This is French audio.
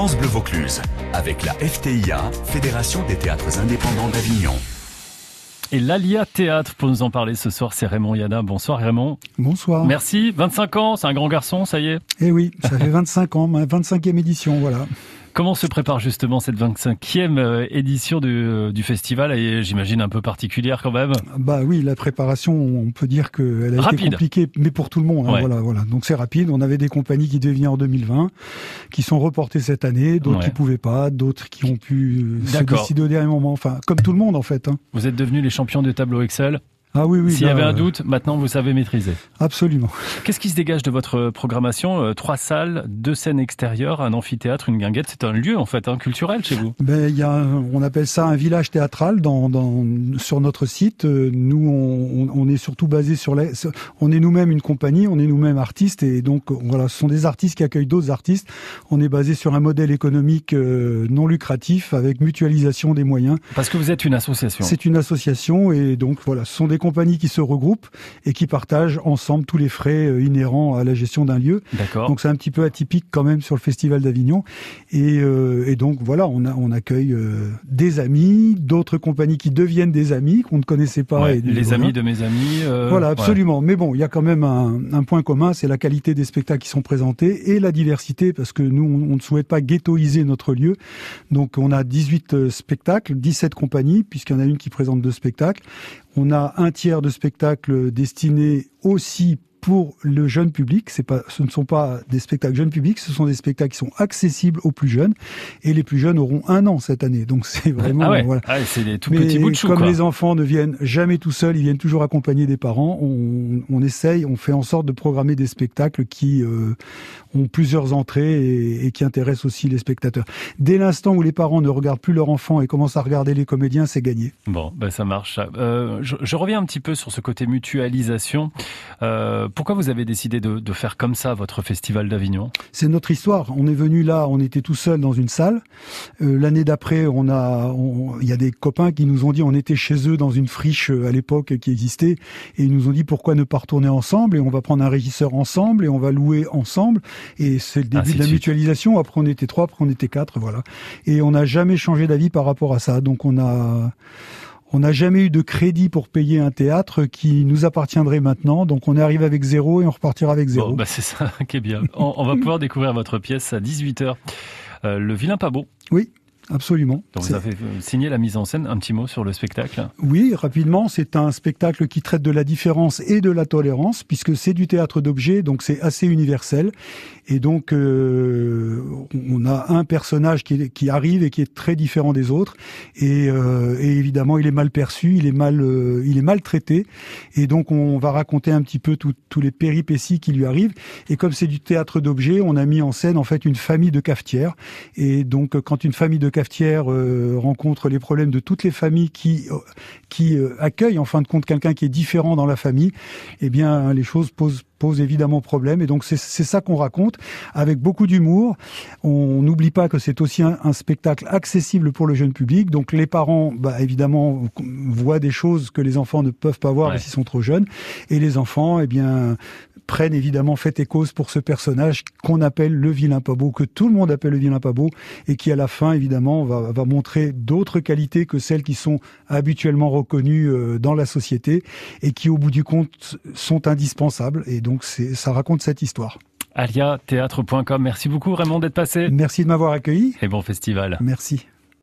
France Bleu Vaucluse, avec la FTIA, Fédération des théâtres indépendants d'Avignon. Et l'Alia Théâtre, pour nous en parler ce soir, c'est Raymond Yana. Bonsoir Raymond. Bonsoir. Merci. 25 ans, c'est un grand garçon, ça y est Eh oui, ça fait 25 ans, ma 25e édition, voilà. Comment se prépare justement cette 25e euh, édition du, euh, du festival et j'imagine un peu particulière quand même Bah oui, la préparation, on peut dire qu'elle a été compliquée, mais pour tout le monde. Hein, voilà, voilà. Donc c'est rapide. On avait des compagnies qui devaient venir en 2020, qui sont reportées cette année, d'autres qui pouvaient pas, d'autres qui ont pu euh, se décider au dernier moment. Enfin, comme tout le monde en fait. Hein. Vous êtes devenus les champions de tableau Excel ah oui, oui. S'il y avait un doute, maintenant vous savez maîtriser. Absolument. Qu'est-ce qui se dégage de votre programmation euh, Trois salles, deux scènes extérieures, un amphithéâtre, une guinguette. C'est un lieu en fait un culturel chez vous. Ben y a, on appelle ça un village théâtral dans, dans sur notre site. Euh, nous, on, on est surtout basé sur les, on est nous-mêmes une compagnie, on est nous-mêmes artistes et donc voilà, ce sont des artistes qui accueillent d'autres artistes. On est basé sur un modèle économique euh, non lucratif avec mutualisation des moyens. Parce que vous êtes une association. C'est une association et donc voilà, ce sont des compagnies qui se regroupent et qui partagent ensemble tous les frais euh, inhérents à la gestion d'un lieu. D'accord. Donc c'est un petit peu atypique quand même sur le Festival d'Avignon. Et, euh, et, donc voilà, on, a, on accueille euh, des amis, d'autres compagnies qui deviennent des amis qu'on ne connaissait pas. et les amis de mes amis. voilà, absolument. Mais bon, il y a quand même un, un point commun, c'est la qualité des spectacles qui sont présentés et la diversité, parce que nous, on, on ne souhaite pas ghettoiser notre lieu. Donc on a 18 spectacles, 17 compagnies, puisqu'il y en a une qui présente deux spectacles. On a un tiers de spectacles destinés aussi pour le jeune public. C'est pas, ce ne sont pas des spectacles jeunes publics, ce sont des spectacles qui sont accessibles aux plus jeunes. Et les plus jeunes auront un an cette année. Donc c'est vraiment. Ah ouais. voilà. Ah, c'est des tout petits bouts de chou, Comme les enfants ne viennent jamais tout seuls, ils viennent toujours accompagnés des parents. On, on essaye, on fait en sorte de programmer des spectacles qui euh, ont plusieurs entrées et, et, qui intéressent aussi les spectateurs. Dès l'instant où les parents ne regardent plus leur enfant et commencent à regarder les comédiens, c'est gagné. Bon, ben ça marche. Euh, je, je, reviens un petit peu sur ce côté mutualisation. Euh, pourquoi vous avez décidé de, de faire comme ça votre festival d'Avignon? C'est notre histoire. On est venu là, on était tout seul dans une salle. Euh, L'année d'après, on a, il y a des copains qui nous ont dit, on était chez eux dans une friche euh, à l'époque qui existait, et ils nous ont dit pourquoi ne pas retourner ensemble? Et on va prendre un régisseur ensemble et on va louer ensemble. Et c'est le début de la mutualisation. Après, on était trois, après on était quatre, voilà. Et on n'a jamais changé d'avis par rapport à ça. Donc on a on n'a jamais eu de crédit pour payer un théâtre qui nous appartiendrait maintenant. Donc on est arrivé avec zéro et on repartira avec zéro. Bon, bah c'est ça qui est bien. on, on, va pouvoir découvrir votre pièce à 18h. Euh, le vilain pas beau. Oui. Absolument. Donc vous avez signé la mise en scène. Un petit mot sur le spectacle Oui, rapidement. C'est un spectacle qui traite de la différence et de la tolérance, puisque c'est du théâtre d'objets, donc c'est assez universel. Et donc, euh, on a un personnage qui, qui, arrive et qui est très différent des autres. Et, euh, et évidemment, il est mal perçu, il est mal, euh, il est mal traité. Et donc, on va raconter un petit peu tous les péripéties qui lui arrivent. Et comme c'est du théâtre d'objets, on a mis en scène en fait une famille de cafetières. Et donc, quand une famille de cafetières euh, rencontre les problèmes de toutes les familles qui qui accueillent en fin de compte quelqu'un qui est différent dans la famille, eh bien, les choses posent pose évidemment problème. Et donc c'est ça qu'on raconte avec beaucoup d'humour. On n'oublie pas que c'est aussi un, un, spectacle accessible pour le jeune public. Donc les parents, bah, évidemment, voient des choses que les enfants ne peuvent pas voir ouais. s'ils sont trop jeunes. Et les enfants, eh bien, prennent évidemment fait et cause pour ce personnage qu'on appelle le vilain pas beau, que tout le monde appelle le vilain pas beau, et qui à la fin, évidemment, va, va montrer d'autres qualités que celles qui sont habituellement reconnues euh, dans la société et qui, au bout du compte, sont indispensables. Et donc, ça raconte cette histoire. aliatheatre.com. Merci beaucoup Raymond d'être passé. Merci de m'avoir accueilli. Et bon festival. Merci.